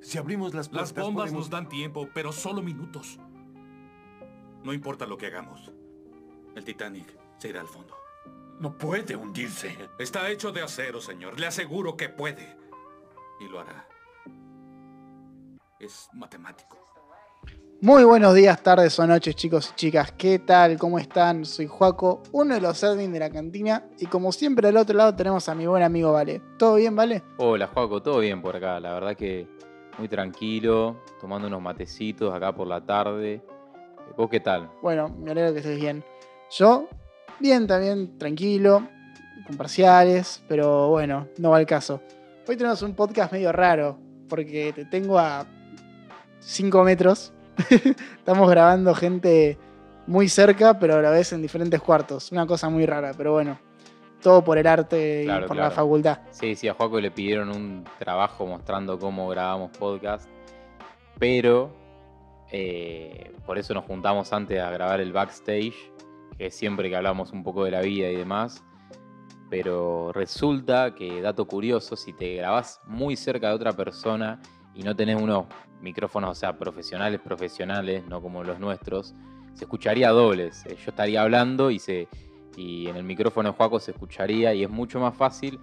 Si abrimos las Las puertas, bombas podemos- nos dan tiempo, pero solo minutos. No importa lo que hagamos. El Titanic se irá al fondo. No puede hundirse. Está hecho de acero, señor. Le aseguro que puede. Y lo hará. Es matemático. Muy buenos días, tardes o noches, chicos y chicas. ¿Qué tal? ¿Cómo están? Soy Juaco, uno de los admin de la cantina. Y como siempre, al otro lado tenemos a mi buen amigo Vale. ¿Todo bien, Vale? Hola, Juaco, todo bien por acá. La verdad que muy tranquilo, tomando unos matecitos acá por la tarde. ¿Vos qué tal? Bueno, me alegro que estés bien. Yo, bien también, tranquilo, con parciales, pero bueno, no va el caso. Hoy tenemos un podcast medio raro, porque te tengo a 5 metros. Estamos grabando gente muy cerca, pero a la vez en diferentes cuartos. Una cosa muy rara, pero bueno. Todo por el arte y Claro, por la facultad. Sí, sí, a Juaco le pidieron un trabajo mostrando cómo grabamos podcast, pero eh, por eso nos juntamos antes a grabar el backstage, que es siempre que hablamos un poco de la vida y demás. Pero resulta que, dato curioso, si te grabás muy cerca de otra persona y no tenés unos micrófonos, o sea, profesionales, profesionales, no como los nuestros, se escucharía dobles. Yo estaría hablando y, se, y en el micrófono de Juaco se escucharía y es mucho más fácil.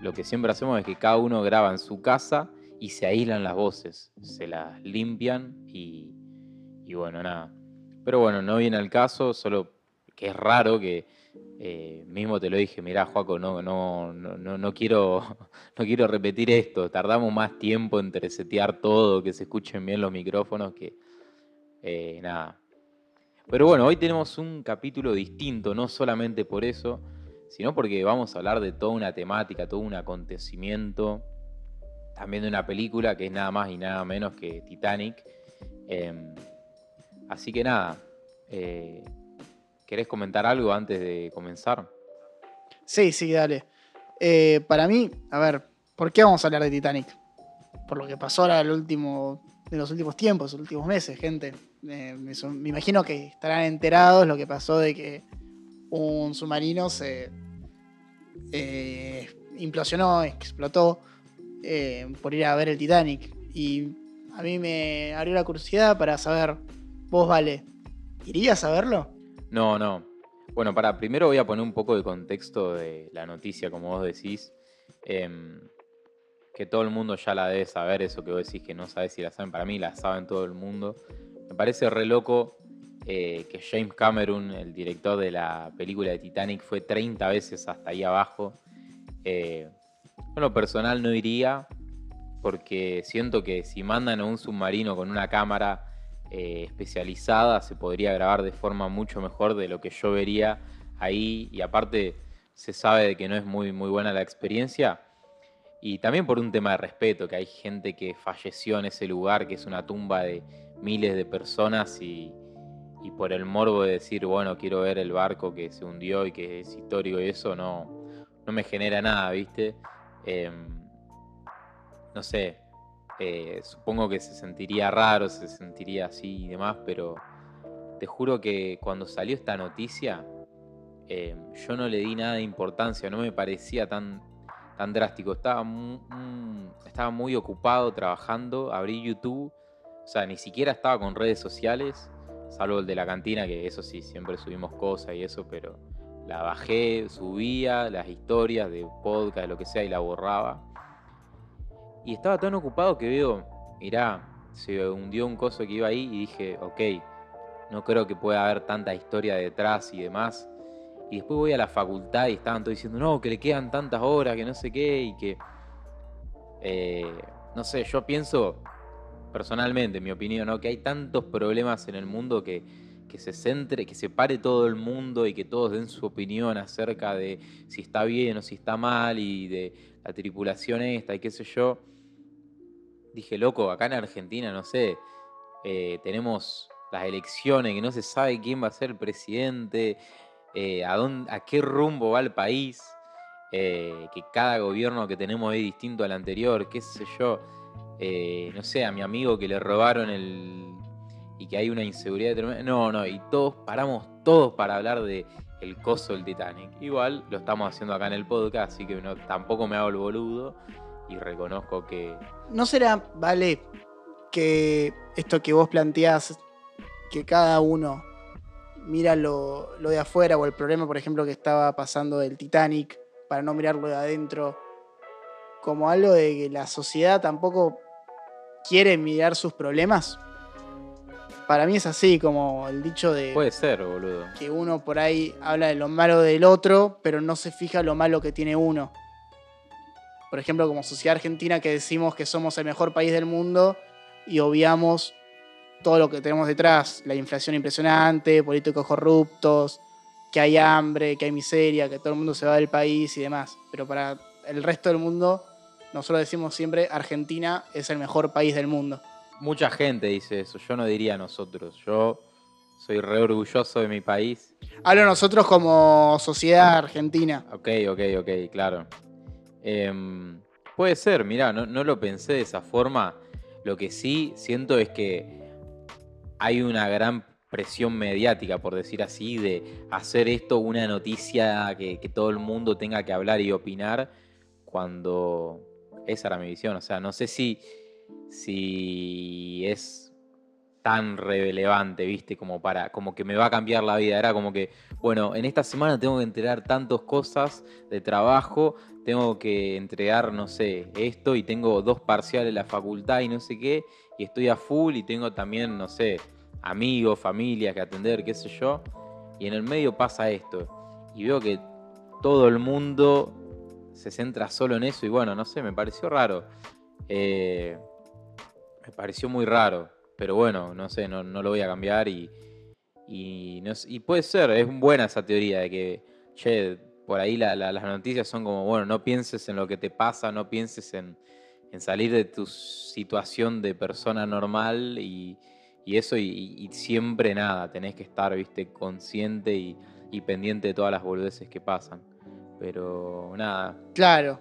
Lo que siempre hacemos es que cada uno graba en su casa y se aíslan las voces, se las limpian y, bueno, nada. Pero bueno, no viene al caso, solo que es raro que eh, mismo te lo dije, mirá, Juaco, no, no, no, no, no quiero, no quiero repetir esto. Tardamos más tiempo en resetear todo, que se escuchen bien los micrófonos, que eh, nada. Pero bueno, hoy tenemos un capítulo distinto, no solamente por eso, sino porque vamos a hablar de toda una temática, todo un acontecimiento, también de una película que es nada más y nada menos que Titanic. Em, así que nada, eh, ¿querés comentar algo antes de comenzar? Sí, sí, dale. Eh, para mí, a ver, ¿por qué vamos a hablar de Titanic? Por lo que pasó ahora el último, en los últimos tiempos, los últimos meses, gente. Eh, me, imagino que estarán enterados lo que pasó de que un submarino se eh, implosionó, explotó eh, por ir a ver el Titanic. Y a mí me abrió la curiosidad para saber, vos, Vale, ¿irías a verlo? No, no. Bueno, para primero voy a poner un poco de contexto de la noticia, como vos decís. em, que todo el mundo ya la debe saber, eso que vos decís que no sabes si la saben. Para mí la saben todo el mundo. Me parece re loco eh, que James Cameron, el director de la película de Titanic, fue 30 veces hasta ahí abajo. Eh, yo en lo personal no iría porque siento que si mandan a un submarino con una cámara eh, especializada se podría grabar de forma mucho mejor de lo que yo vería ahí y aparte se sabe de que no es muy, muy buena la experiencia y también por un tema de respeto, que hay gente que falleció en ese lugar, que es una tumba de miles de personas y, y por el morbo de decir, bueno, quiero ver el barco que se hundió y que es histórico y eso no, no me genera nada, ¿viste? Em, no sé, eh, supongo que se sentiría raro, se sentiría así y demás, pero te juro que cuando salió esta noticia, eh, yo no le di nada de importancia, no me parecía tan, tan drástico. Estaba, mu- mm, estaba muy ocupado trabajando, abrí YouTube, o sea, ni siquiera estaba con redes sociales, salvo el de la cantina, que eso sí, siempre subimos cosas y eso, pero la bajé, subía las historias de podcast, lo que sea, y la borraba. Y estaba tan ocupado que veo, mirá, se hundió un coso que iba ahí y dije, ok, no creo que pueda haber tanta historia detrás y demás. Y después voy a la facultad y estaban todos diciendo, no, que le quedan tantas horas, que no sé qué, y que... eh, no sé, yo pienso personalmente, en mi opinión, ¿no? que hay tantos problemas en el mundo que, que se centre, que se pare todo el mundo y que todos den su opinión acerca de si está bien o si está mal y de la tripulación esta y qué sé yo. Dije, loco, acá en Argentina, no sé, eh, tenemos las elecciones, que no se sabe quién va a ser el presidente, eh, a, qué rumbo va el país, eh, que cada gobierno que tenemos es distinto al anterior, qué sé yo. Eh, no sé, a mi amigo que le robaron el. y que hay una inseguridad tremenda. No, no, y todos paramos todos para hablar de el coso del Titanic. Igual lo estamos haciendo acá en el podcast, así que no, tampoco me hago el boludo. y reconozco que... ¿No será, vale, que esto que vos planteás, que cada uno mira lo, lo de afuera o el problema, por ejemplo, que estaba pasando del Titanic, para no mirarlo de adentro, como algo de que la sociedad tampoco quiere mirar sus problemas? Para mí es así, como el dicho de Puede ser, boludo. que uno por ahí habla de lo malo del otro, pero no se fija lo malo que tiene uno. Por ejemplo, como sociedad argentina que decimos que somos el mejor país del mundo y obviamos todo lo que tenemos detrás, la inflación impresionante, políticos corruptos, que hay hambre, que hay miseria, que todo el mundo se va del país y demás. Pero para el resto del mundo, nosotros decimos siempre Argentina es el mejor país del mundo. Mucha gente dice eso, yo no diría nosotros. Yo soy re orgulloso de mi país. Hablo nosotros como sociedad argentina. Ok, ok, ok, claro. Em, puede ser, mirá, no, no lo pensé de esa forma. Lo que sí siento es que hay una gran presión mediática, por decir así, de hacer esto una noticia que, todo el mundo tenga que hablar y opinar, cuando esa era mi visión. O sea, no sé si, si es tan relevante, ¿viste? Como para, como que me va a cambiar la vida. Era como que, bueno, en esta semana tengo que entregar tantas cosas de trabajo, tengo que entregar, no sé, esto y tengo dos parciales en la facultad y no sé qué, y estoy a full y tengo también, no sé, amigos, familias que atender, qué sé yo. Y en el medio pasa esto. Y veo que todo el mundo se centra solo en eso y bueno, no sé, me pareció raro. Eh, me pareció muy raro. Pero bueno, no sé, no, no lo voy a cambiar y, y, no y puede ser, es buena esa teoría de que, che, por ahí la- la- las noticias son como, bueno, no pienses en lo que te pasa, no pienses en, en salir de tu situación de persona normal y, eso, y, y siempre nada, tenés que estar, viste, consciente y, y pendiente de todas las boludeces que pasan. Pero nada, Claro.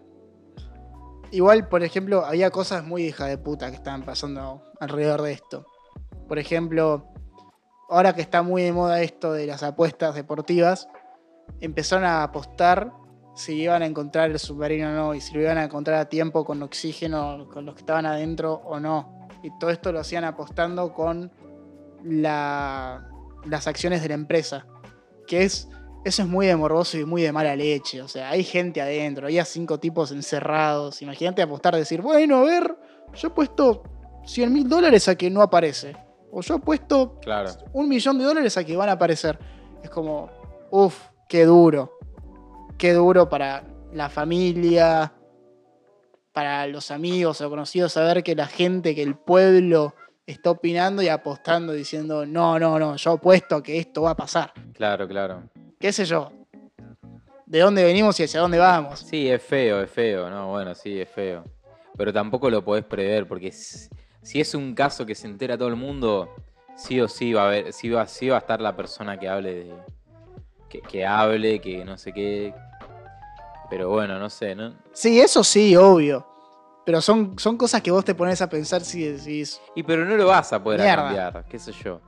Igual, por ejemplo, había cosas muy hija de puta que estaban pasando alrededor de esto. Por ejemplo, ahora que está muy de moda esto de las apuestas deportivas, empezaron a apostar si iban a encontrar el submarino o no, y si lo iban a encontrar a tiempo con oxígeno, con los que estaban adentro o no. Y todo esto lo hacían apostando con la- las acciones de la empresa. Que es eso es muy de morboso y muy de mala leche. O sea, hay gente adentro, había cinco tipos encerrados. Imagínate apostar, decir, bueno, a ver, yo he puesto 100 mil dólares a que no aparece. O yo he puesto claro. un millón de dólares a que van a aparecer. Es como, uff, qué duro. Qué duro para la familia, para los amigos o conocidos, saber que la gente, que el pueblo está opinando y apostando, diciendo, no, no, no, yo apuesto a que esto va a pasar Claro, claro. qué sé yo, de dónde venimos y hacia dónde vamos. Sí, es feo, es feo, no, bueno, sí, es feo. Pero tampoco lo podés prever, porque si si es un caso que se entera todo el mundo, sí o sí va a haber, sí va, sí va a estar la persona que hable de. que, que hable, que no sé qué. Pero bueno, no sé, ¿no? Sí, eso sí, obvio. Pero son, son cosas que vos te pones a pensar si decís, Y pero no lo vas a poder cambiar, qué sé yo.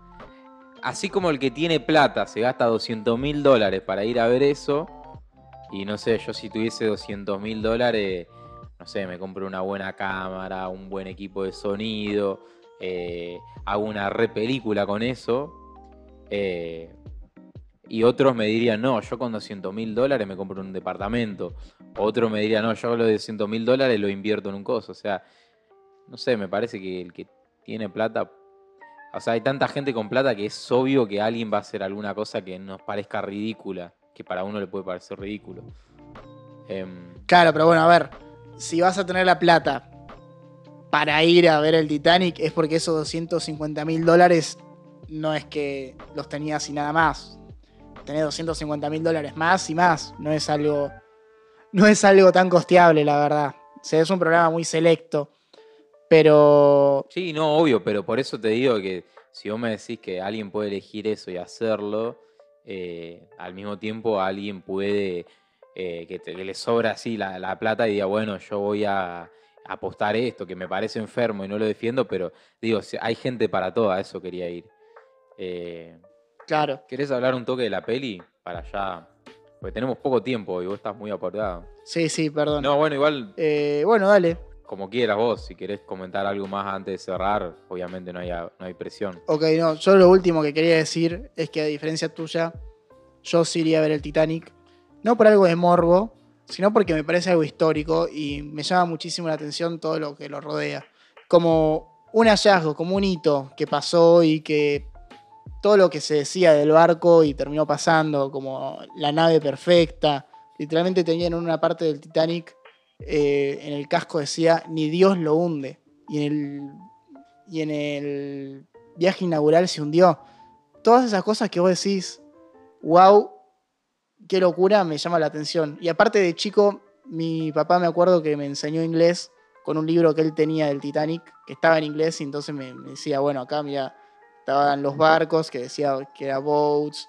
Así como el que tiene plata se gasta 200 mil dólares para ir a ver eso, y no sé, yo si tuviese 200 mil dólares, no sé, me compro una buena cámara, un buen equipo de sonido, eh, hago una re película con eso, eh, y otros me dirían, no, yo con 200 mil dólares me compro un departamento. Otros me dirían, no, yo los 200 mil dólares lo invierto en un coso. O sea, no sé, me parece que el que tiene plata. O sea, hay tanta gente con plata que es obvio que alguien va a hacer alguna cosa que nos parezca ridícula, que para uno le puede parecer ridículo. Em, claro, pero bueno, a ver, si vas a tener la plata para ir a ver el Titanic, es porque esos 250 mil dólares no es que los tenías y nada más. Tenés 250 mil dólares más y más. No es algo. No es algo tan costeable, la verdad. O sea, es un programa muy selecto. Pero. sí, no, obvio, pero por eso te digo que si vos me decís que alguien puede elegir eso y hacerlo, eh, al mismo tiempo alguien puede, eh, que, te- le sobra así la, la plata y diga, bueno, yo voy a apostar esto, que me parece enfermo y no lo defiendo, pero digo, hay gente para todo, a eso quería ir. Eh, Claro. ¿Querés hablar un toque de la peli? Para ya. Porque tenemos poco tiempo y vos estás muy apurado. Sí, sí, perdón. No, bueno, igual Eh, bueno, dale. como quieras vos, si querés comentar algo más antes de cerrar, obviamente no hay, no hay presión. Ok, no, yo lo último que quería decir es que a diferencia tuya, yo sí iría a ver el Titanic. No por algo de morbo, sino porque me parece algo histórico y me llama muchísimo la atención todo lo que lo rodea. Como un hallazgo, como un hito que pasó y que todo lo que se decía del barco y terminó pasando, como la nave perfecta. Literalmente tenían en una parte del Titanic, eh, en el casco decía, ni Dios lo hunde. Y en, el, y en el viaje inaugural se hundió. Todas esas cosas que vos decís, wow, qué locura, me llama la atención. Y aparte de chico, mi papá me acuerdo que me enseñó inglés con un libro que él tenía del Titanic, que estaba en inglés, y entonces me, me decía, bueno, acá mira, estaban los barcos, que decía que era boats,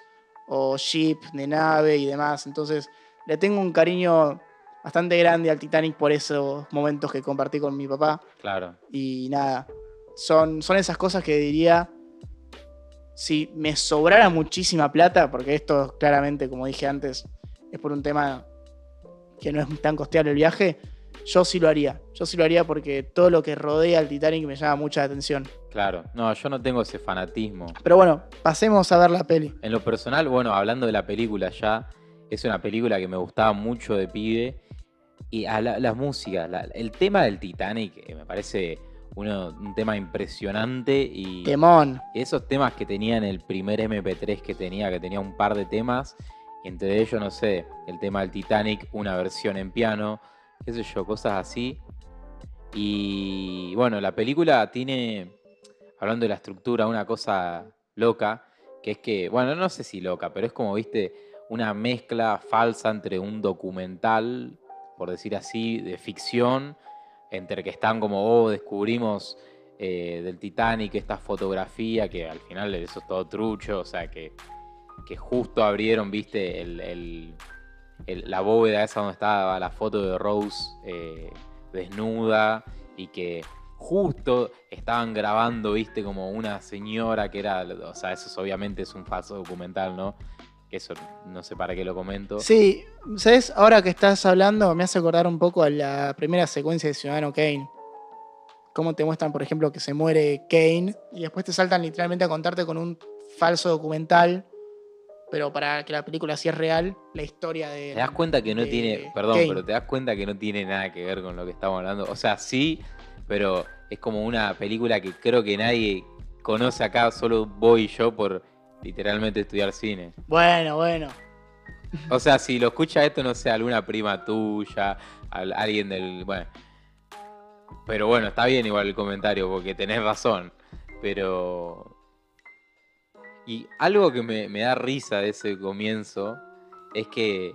o ship, de nave y demás. Entonces, le tengo un cariño bastante grande al Titanic por esos momentos que compartí con mi papá. Claro. Y nada, son, son esas cosas que diría, si me sobrara muchísima plata, porque esto claramente, como dije antes, es por un tema que no es tan costeable el viaje, yo sí lo haría. Yo sí lo haría porque todo lo que rodea al Titanic me llama mucha atención. Claro. No, yo no tengo ese fanatismo. Pero bueno, pasemos a ver la peli. En lo personal, bueno, hablando de la película ya, es una película que me gustaba mucho de pibe. Y a la, la música, la- el tema del Titanic eh, me parece uno- un tema impresionante y Temón. esos temas que tenía en el primer MP3 que tenía, que tenía un par de temas, entre ellos, no sé, el tema del Titanic, una versión en piano, qué sé yo, cosas así. Y bueno, la película tiene, hablando de la estructura, una cosa loca, que es que, bueno, no sé si loca, pero es como, viste, una mezcla falsa entre un documental, por decir así, de ficción, entre que están como, oh, descubrimos eh, del Titanic esta fotografía, que al final eso es todo trucho, o sea, que, que justo abrieron, viste, el, el- la bóveda esa donde estaba la foto de Rose eh, desnuda y que justo estaban grabando, viste, como una señora que era, o sea, eso es- obviamente es un falso documental, ¿no? Que eso no sé para qué lo comento. Sí, ¿sabes? Ahora que estás hablando, me hace acordar un poco a la primera secuencia de Ciudadano Kane. Cómo te muestran, por ejemplo, que se muere Kane y después te saltan literalmente a contarte con un falso documental, pero para que la película sí es real, la historia de. Te das cuenta que no de tiene, perdón, Kane. pero te das cuenta que no tiene nada que ver con lo que estamos hablando. O sea, sí, pero es como una película que creo que nadie conoce acá, solo voy y yo por literalmente estudiar cine. Bueno, bueno. O sea, si lo escucha esto, no sé, alguna prima tuya, al- alguien del. Bueno. Pero bueno, está bien igual el comentario, porque tenés razón. Pero. Y algo que me, da risa de ese comienzo es que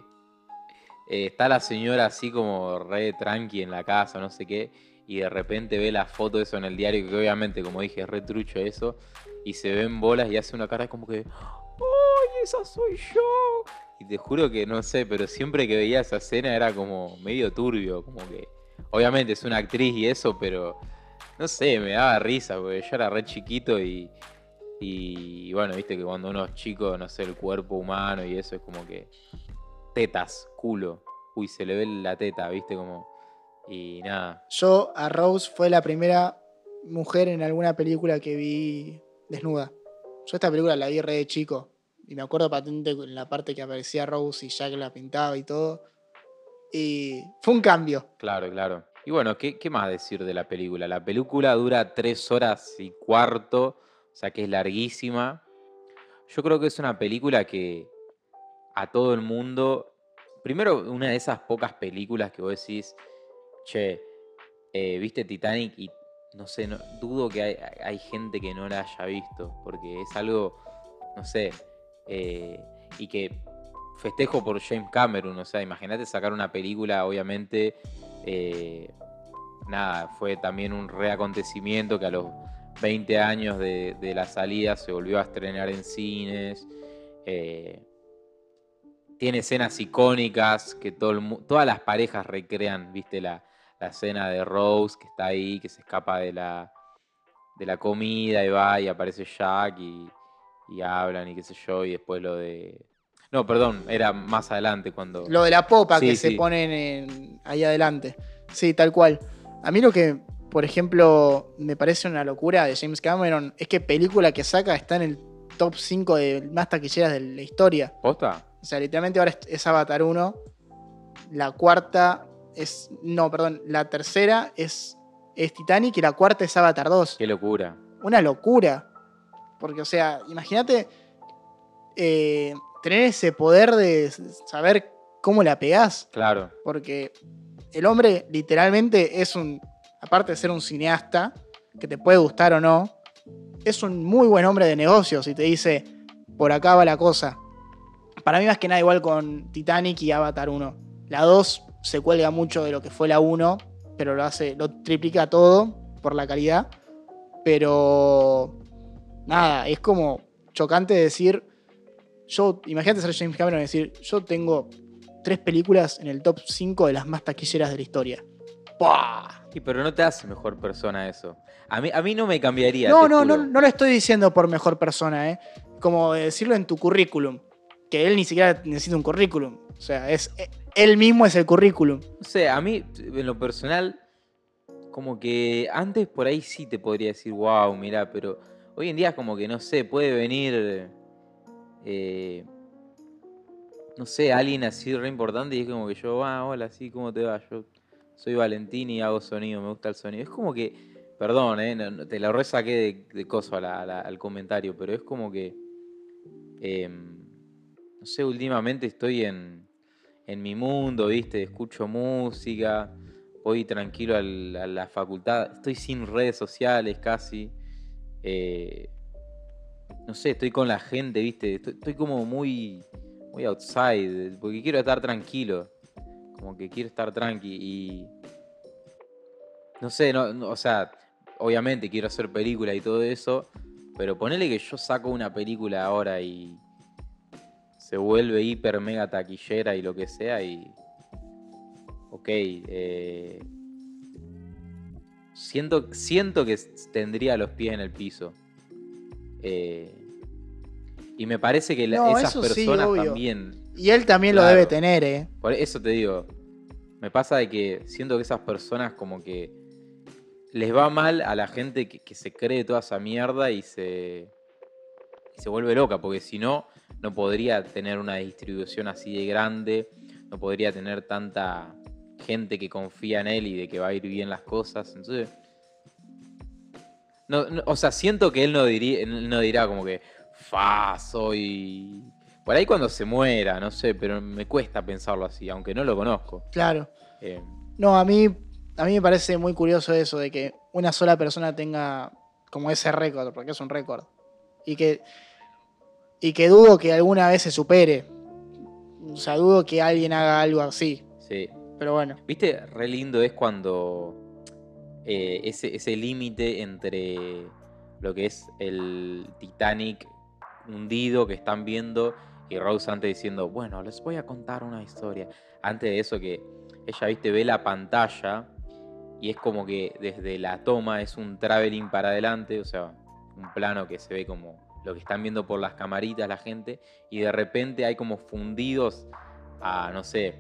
eh, está la señora así como re tranqui en la casa, no sé qué, y de repente ve la foto de eso en el diario, que obviamente, como dije, es re trucho eso, y se ven bolas y hace una cara como que. ¡Ay, esa soy yo! Y te juro que no sé, pero siempre que veía esa escena era como medio turbio, como que. Obviamente es una actriz y eso, pero. No sé, me daba risa, porque yo era re chiquito y. Y bueno, viste que cuando uno es chico, no sé, el cuerpo humano y eso es como que. Tetas, culo. Uy, se le ve la teta, viste, como. Y nada. Yo, a Rose fue la primera mujer en alguna película que vi desnuda. Yo esta película la vi re de chico. Y me acuerdo patente en la parte que aparecía Rose y Jack la pintaba y todo. Y fue un cambio. Claro, claro. Y bueno, ¿qué, qué más decir de la película? La película dura tres horas y cuarto, o sea que es larguísima. Yo creo que es una película que a todo el mundo. Primero, una de esas pocas películas que vos decís, che, eh, viste Titanic y no sé, dudo que hay, hay gente que no la haya visto, porque es algo, no sé, eh, y que festejo por James Cameron, o sea, imagínate sacar una película, obviamente, eh, nada, fue también un reacontecimiento que a los 20 años de, de la salida se volvió a estrenar en cines. eh, tiene escenas icónicas que todo el todas las parejas recrean, viste, la, la escena de Rose que está ahí, que se escapa de la, de la comida y va y aparece Jack y, y hablan y qué sé yo, y después lo de... No, perdón, era más adelante cuando. Lo de la popa Sí, que se ponen en- ahí adelante. Sí, tal cual. A mí lo que, por ejemplo, me parece una locura de James Cameron es que película que saca está en el top 5 de más taquilleras de la historia. ¿Posta? O sea, literalmente ahora es, Avatar 1. La cuarta es. No, perdón. La tercera es, es Titanic y la cuarta es Avatar 2. Qué locura. Una locura. Porque, o sea, imagínate eh, tener ese poder de saber cómo la pegás. Claro. Porque el hombre literalmente es un. Aparte de ser un cineasta, que te puede gustar o no, es un muy buen hombre de negocios y te dice, por acá va la cosa. Para mí más que nada igual con Titanic y Avatar 1. La 2 se cuelga mucho de lo que fue la 1, pero lo hace, lo triplica todo por la calidad. Pero nada, es como chocante decir, yo, imagínate ser James Cameron y decir, yo tengo tres películas en el top 5 de las más taquilleras de la historia. ¡Pah! Sí, pero no te hace mejor persona eso. A mí, a mí no me cambiaría. No, no, no, juro. no lo estoy diciendo por mejor persona, ¿eh? Como decirlo en tu currículum. Que él ni siquiera necesita un currículum. O sea, es eh, él mismo es el currículum. No sé, a mí, en lo personal, como que antes por ahí sí te podría decir, wow, mirá, pero hoy en día es como que, no sé, puede venir, eh, no sé, alguien así re importante y es como que yo, ah, hola, sí, ¿cómo te va? Yo soy Valentín y hago sonido, me gusta el sonido. Es como que, perdón, eh, te la resaqué de, de coso al comentario, pero es como que, em, no sé, últimamente estoy en, en mi mundo, ¿viste? Escucho música, voy tranquilo a la facultad, estoy sin redes sociales casi. eh, no sé, estoy con la gente, ¿viste? Estoy, estoy como muy, muy outside, porque quiero estar tranquilo. Como que quiero estar tranqui y... No sé, no, no, o sea, obviamente quiero hacer película y todo eso, pero ponele que yo saco una película ahora y se vuelve hiper mega taquillera y lo que sea y... Ok, eh, siento, siento que tendría los pies en el piso. Eh, y me parece que No, esas sí, personas también Y él también lo debe tener, ¿eh? por eso te digo, me pasa de que siento que esas personas como que les va mal a la gente que, que se cree toda esa mierda y se, y se vuelve loca, porque si no, no podría tener una distribución así de grande, no podría tener tanta gente que confía en él y de que va a ir bien las cosas. Entonces, no, no- o sea, siento que él no, diría, no dirá como que, fa, soy... Por ahí cuando se muera, no sé, pero me cuesta pensarlo así, aunque no lo conozco. Claro. Eh, No, a mí, a mí me parece muy curioso eso de que una sola persona tenga como ese récord, porque es un récord. Y que, y que dudo que alguna vez se supere. O sea, dudo que alguien haga algo así. sí. Pero bueno. ¿Viste? Re lindo es cuando eh, ese, ese límite entre lo que es el Titanic hundido que están viendo y Rose antes diciendo, bueno, les voy a contar una historia. Antes de eso que ella, viste, ve la pantalla y es como que desde la toma es un traveling para adelante, o sea, un plano que se ve como lo que están viendo por las camaritas la gente y de repente hay como fundidos a, no sé,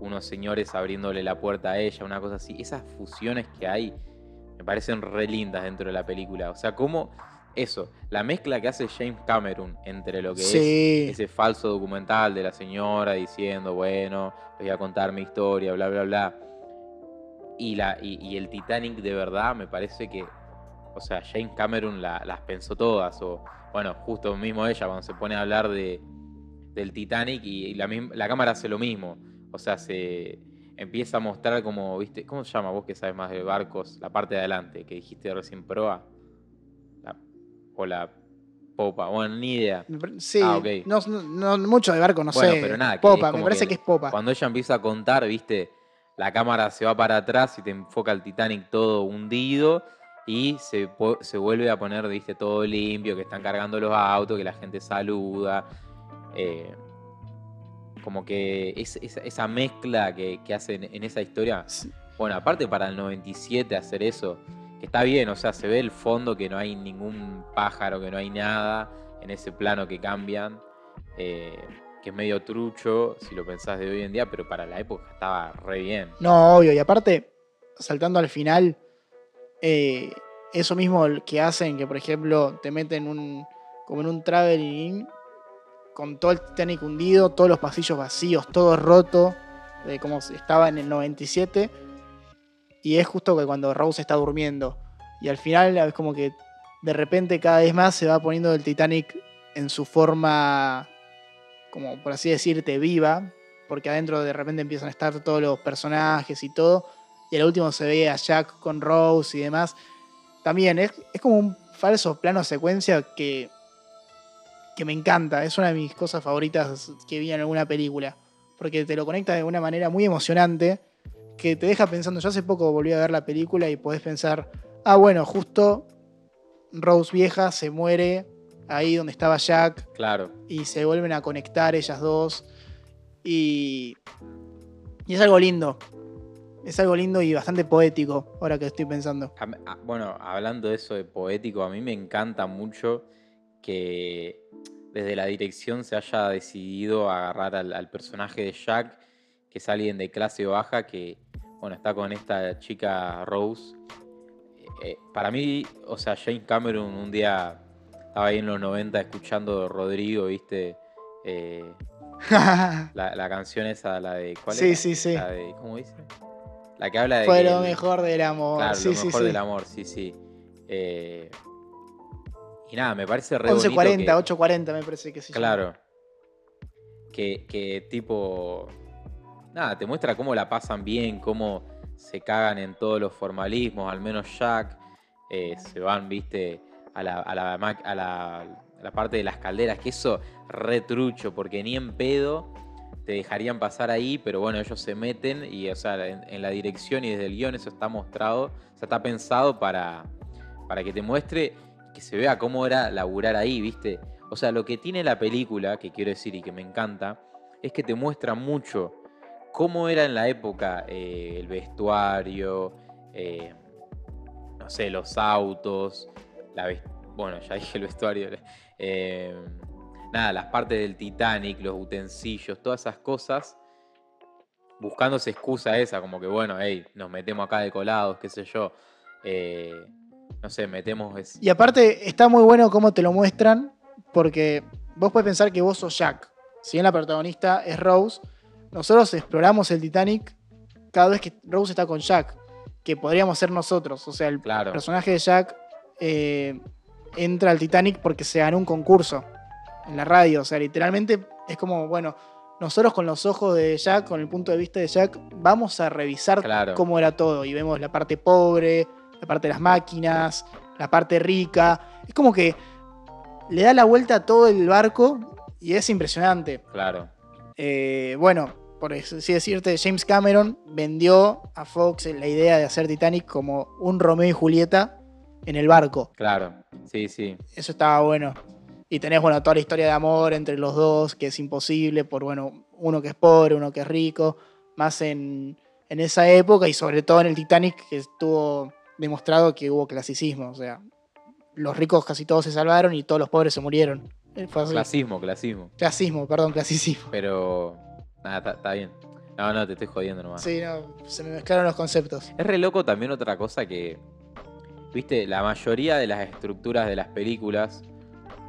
unos señores abriéndole la puerta a ella, una cosa así. Esas fusiones que hay me parecen re lindas dentro de la película. O sea, como eso, la mezcla que hace James Cameron entre lo que Sí. es ese falso documental de la señora diciendo, bueno, les voy a contar mi historia, bla, bla, bla. Y, la, y, y el Titanic de verdad me parece que, o sea, James Cameron la- las pensó todas. O, bueno, justo mismo ella cuando se pone a hablar de, del Titanic y, y la, misma- la cámara hace lo mismo. O sea, se empieza a mostrar como, viste, ¿cómo se llama vos que sabes más de barcos? La parte de adelante, que dijiste recién proa. La- o la popa, bueno, ni idea. Sí, Ah, no, mucho de barco, no Bueno, sé. pero nada, popa, me parece que que, es popa. Cuando ella empieza a contar, viste, la cámara se va para atrás y te enfoca el Titanic todo hundido y se, se vuelve a poner, viste, todo limpio, que están cargando los autos, que la gente saluda. eh, como que es, esa- esa mezcla que, que hacen en esa historia. Sí. Bueno, aparte para el 97 hacer eso, está bien, o sea, se ve el fondo que no hay ningún pájaro, que no hay nada en ese plano que cambian. eh, que es medio trucho si lo pensás de hoy en día, pero para la época estaba re bien. No, obvio. Y aparte, saltando al final, eh, eso mismo que hacen, que por ejemplo te meten un, como en un traveling con todo el Titanic hundido, todos los pasillos vacíos, todo roto, como estaba en el 97. Y es justo que cuando Rose está durmiendo. Y al final es como que de repente cada vez más se va poniendo el Titanic en su forma, como por así decirte, viva. Porque adentro de repente empiezan a estar todos los personajes y todo. Y al último se ve a Jack con Rose y demás. También es, es como un falso plano secuencia que, que me encanta. Es una de mis cosas favoritas que vi en alguna película. Porque te lo conecta de una manera muy emocionante. Que te deja pensando. Yo hace poco volví a ver la película y podés pensar. Ah, bueno, justo Rose vieja se muere ahí donde estaba Jack. Claro. Y se vuelven a conectar ellas dos. Y. Y es algo lindo. Es algo lindo y bastante poético, ahora que estoy pensando. A- a- Bueno, hablando de eso de poético, a mí me encanta mucho que desde la dirección se haya decidido agarrar al, al personaje de Jack, que es alguien de clase baja, que bueno, está con esta chica Rose. Eh, para mí, o sea, James Cameron un día estaba ahí en los 90 escuchando Rodrigo, ¿viste? Eh, la, la canción esa, la de. ¿Cuál Sí, era? sí, sí. La de, ¿Cómo dice? La que habla de. Fue que lo mejor del amor. Claro, sí, lo sí, mejor sí. del amor, sí, sí. Eh, y nada, me parece re bonito 11.40, que- 8.40 me parece que sí. Claro. Que, que tipo. Nada, te muestra cómo la pasan bien, cómo se cagan en todos los formalismos, al menos Jack. eh, se van, viste, a la, parte de las calderas, que eso retrucho, porque ni en pedo te dejarían pasar ahí, pero bueno, ellos se meten y, o sea, en, en la dirección y desde el guion eso está mostrado, o sea, está pensado para, para que te muestre que se vea cómo era laburar ahí, ¿viste? O sea, lo que tiene la película, que quiero decir y que me encanta, es que te muestra mucho cómo era en la época eh, el vestuario, eh, no sé, los autos, bueno, ya dije el vestuario, eh, nada, las partes del Titanic, los utensilios, todas esas cosas, buscándose excusa esa, como que bueno, hey, nos metemos acá de colados, qué sé yo, no sé, metemos... Y aparte, está muy bueno cómo te lo muestran, porque vos puedes pensar que vos sos Jack. Si bien la protagonista es Rose, nosotros exploramos el Titanic cada vez que Rose está con Jack, que podríamos ser nosotros. O sea, el Claro. personaje de Jack eh, entra al Titanic porque se ganó un concurso en la radio. O sea, literalmente es como, bueno, nosotros con los ojos de Jack, con el punto de vista de Jack, vamos a revisar Claro. cómo era todo. Y vemos la parte pobre, la parte de las máquinas, la parte rica. Es como que le da la vuelta a todo el barco y es impresionante. Claro. Eh, bueno, por así decirte, James Cameron vendió a Fox la idea de hacer Titanic como un Romeo y Julieta en el barco. Claro, sí, sí. Eso estaba bueno. Y tenés, bueno, toda la historia de amor entre los dos, que es imposible por, bueno, uno que es pobre, uno que es rico, más en, en esa época y sobre todo en el Titanic, que estuvo demostrado que hubo clasicismo. O sea, los ricos casi todos se salvaron y todos los pobres se murieron. Fue así. Clasismo, clasismo. Clasismo, perdón, clasicismo. Pero. Nada, está- bien. No, no, te estoy jodiendo nomás. Sí, no, se me mezclaron los conceptos. Es re loco también otra cosa que. Viste, la mayoría de las estructuras de las películas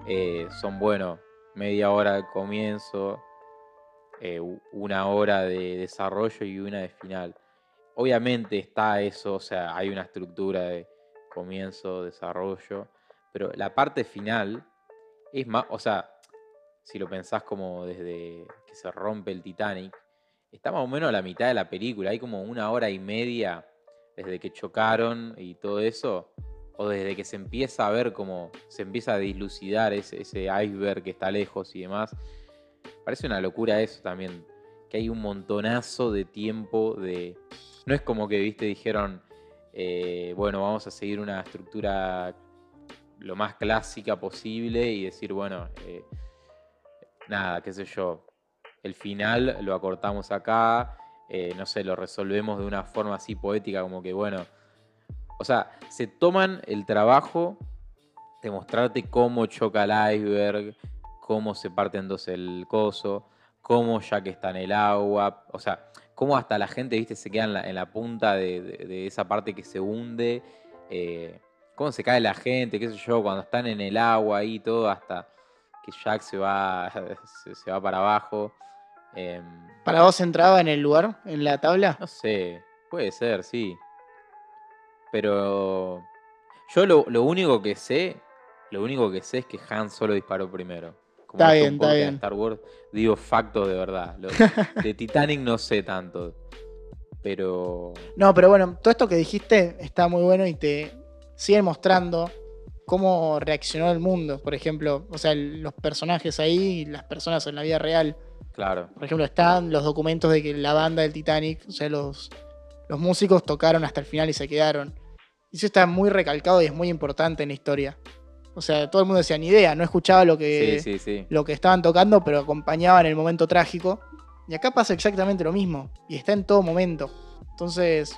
eh, son, bueno, media hora de comienzo, eh, una hora de desarrollo y una de final. Obviamente está eso, o sea, hay una estructura de comienzo, desarrollo, pero la parte final es más, o sea, si lo pensás como desde se rompe el Titanic, está más o menos a la mitad de la película, hay como una hora y media desde que chocaron y todo eso, o desde que se empieza a ver como se empieza a dislucidar ese, ese iceberg que está lejos y demás. Parece una locura eso también, que hay un montonazo de tiempo de... No es como que, viste, dijeron, eh, bueno, vamos a seguir una estructura lo más clásica posible y decir, bueno, eh, nada, qué sé yo, el final lo acortamos acá, eh, no sé, lo resolvemos de una forma así poética, como que, bueno, o sea, se toman el trabajo de mostrarte cómo choca el iceberg, cómo se parte en dos el coso, cómo ya que está en el agua, o sea, cómo hasta la gente, viste, se queda en la, punta de, esa parte que se hunde, eh, cómo se cae la gente, qué sé yo, cuando están en el agua ahí todo, hasta que Jack se va, se va para abajo. Em, ¿Para vos entraba en el lugar, en la tabla? no sé, puede ser, sí. Pero yo lo, lo único que sé, lo único que sé es que Han solo disparó primero. Como Está bien, está de bien. Star Wars, digo factos de verdad. Lo- de Titanic no sé tanto. Pero No, pero bueno, todo esto que dijiste está muy bueno y te sigue mostrando cómo reaccionó el mundo. Por ejemplo, o sea, los personajes ahí y las personas en la vida real. Claro, Por ejemplo, están los documentos de que la banda del Titanic, o sea, los, los músicos tocaron hasta el final y se quedaron. Y eso está muy recalcado y es muy importante en la historia. O sea, todo el mundo decía ni idea, no escuchaba lo que, sí, sí, sí. lo que estaban tocando, pero acompañaban el momento trágico. Y acá pasa exactamente lo mismo. Y está en todo momento. Entonces,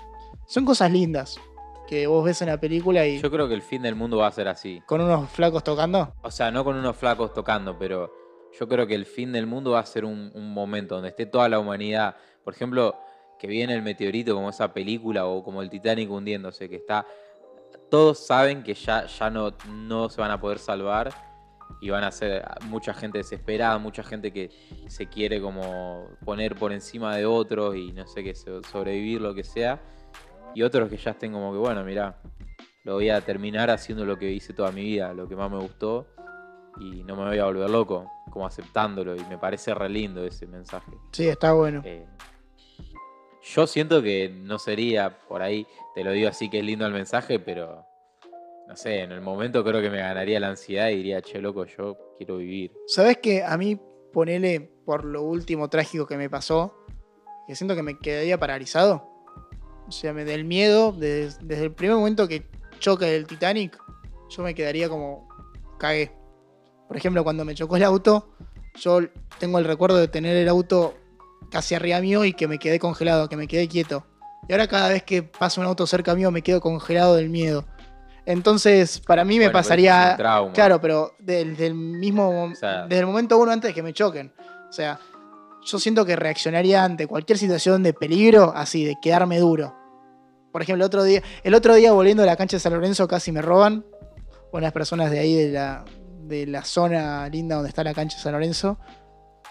son cosas lindas que vos ves en la película y Yo creo que el fin del mundo va a ser así. con unos flacos tocando. O sea, no con unos flacos tocando, pero yo creo que el fin del mundo va a ser un, un momento donde esté toda la humanidad. Por ejemplo, que viene el meteorito como esa película o como el Titanic hundiéndose, que está... Todos saben que ya, ya no, no se van a poder salvar y van a ser mucha gente desesperada, mucha gente que se quiere como poner por encima de otros y no sé qué, so- sobrevivir, lo que sea. Y otros que ya estén como que, bueno, mira, lo voy a terminar haciendo lo que hice toda mi vida, lo que más me gustó y no me voy a volver loco, como aceptándolo y me parece re lindo ese mensaje. Sí, está bueno. Eh, yo siento que no sería por ahí, te lo digo así que es lindo el mensaje, pero no sé, en el momento creo que me ganaría la ansiedad y diría, che, loco, yo quiero vivir. ¿Sabés que a mí, ponele por lo último trágico que me pasó, que siento que me quedaría paralizado? O sea, me, del miedo, des- desde el primer momento que choca el Titanic, yo me quedaría como cagué. Por ejemplo, cuando me chocó el auto, yo tengo el recuerdo de tener el auto casi arriba mío y que me quedé congelado, que me quedé quieto. Y ahora cada vez que pasa un auto cerca mío me quedo congelado del miedo. Entonces, para mí me Bueno, pasaría... trauma. Claro, pero del, del mismo. O sea- desde el momento uno antes de que me choquen. O sea, yo siento que reaccionaría ante cualquier situación de peligro así, de quedarme duro. Por ejemplo, el otro día, el otro día volviendo a la cancha de San Lorenzo casi me roban. Unas personas de ahí de la, de la zona linda donde está la cancha de San Lorenzo.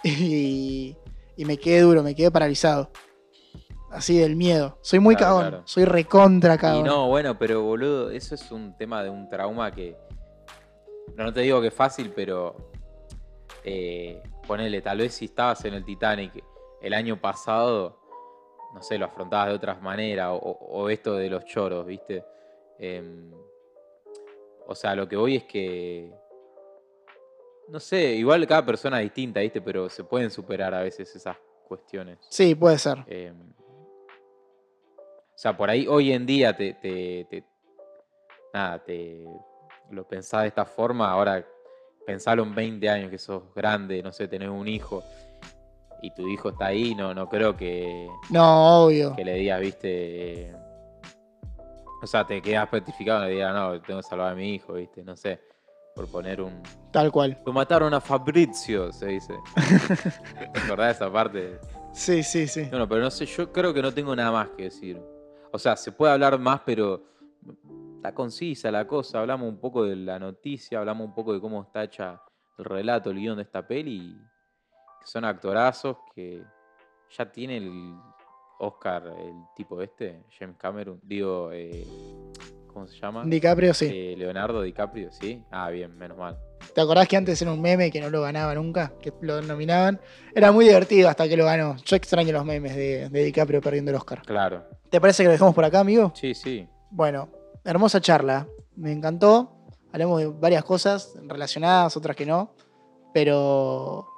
Y, y me quedé duro, me quedé paralizado. Así del miedo. Soy muy Claro, cagón. claro. Soy recontra Y cagón. no, bueno, pero boludo, eso es un tema de un trauma que. No te digo que es fácil, pero. Eh, ponele, tal vez si estabas en el Titanic el año pasado, no sé, lo afrontabas de otras maneras, o, o esto de los choros, ¿viste? Em, o sea, lo que voy es que. No sé, igual cada persona es distinta, ¿viste? Pero se pueden superar a veces esas cuestiones. Sí, puede ser. Eh, o sea, por ahí hoy en día te, te- te- nada, te lo pensás de esta forma, ahora pensalo en 20 años que sos grande, no sé, tenés un hijo y tu hijo está ahí, no, no creo que, No, obvio. que le digas, viste, eh, o sea, te quedas petrificado y le digas, no, tengo que salvar a mi hijo, viste, no sé, por poner un... Tal cual. Lo mataron a Fabrizio, se dice. ¿Te acordás de esa parte? Sí, sí, sí. No, no, pero no sé, yo creo que no tengo nada más que decir. O sea, se puede hablar más, pero está concisa la cosa. Hablamos un poco de la noticia, hablamos un poco de cómo está hecha el relato, el guion de esta peli. que son actorazos que ya tiene el Oscar, el tipo este, James Cameron. Digo, eh, ¿cómo se llama? DiCaprio, sí. Eh, Leonardo DiCaprio, ¿sí? Ah, bien, menos mal. ¿Te acordás que antes era un meme que no lo ganaba nunca? Que lo nominaban. Era muy divertido hasta que lo ganó. Yo extraño los memes de, de DiCaprio perdiendo el Oscar. Claro. ¿Te parece que lo dejamos por acá, amigo? Sí, sí. Bueno, hermosa charla. Me encantó. Hablamos de varias cosas relacionadas, otras que no. Pero.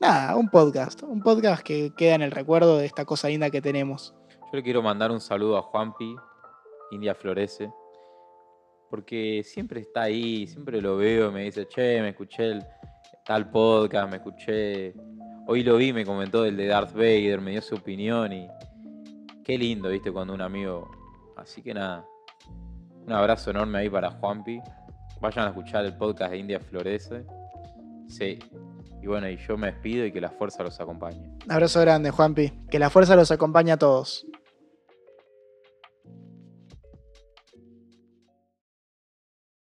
Nada, un podcast. Un podcast que queda en el recuerdo de esta cosa linda que tenemos. Yo le quiero mandar un saludo a Juanpi, India Florece, porque siempre está ahí, siempre lo veo, me dice, che, me escuché el tal podcast, me escuché, hoy lo vi, me comentó el de Darth Vader, me dio su opinión y qué lindo, viste, cuando un amigo... Así que nada, un abrazo enorme ahí para Juanpi. Vayan a escuchar el podcast de India Florece. Se Y bueno, y yo me despido y que la fuerza los acompañe. Abrazo grande, Juanpi. Que la fuerza los acompañe a todos.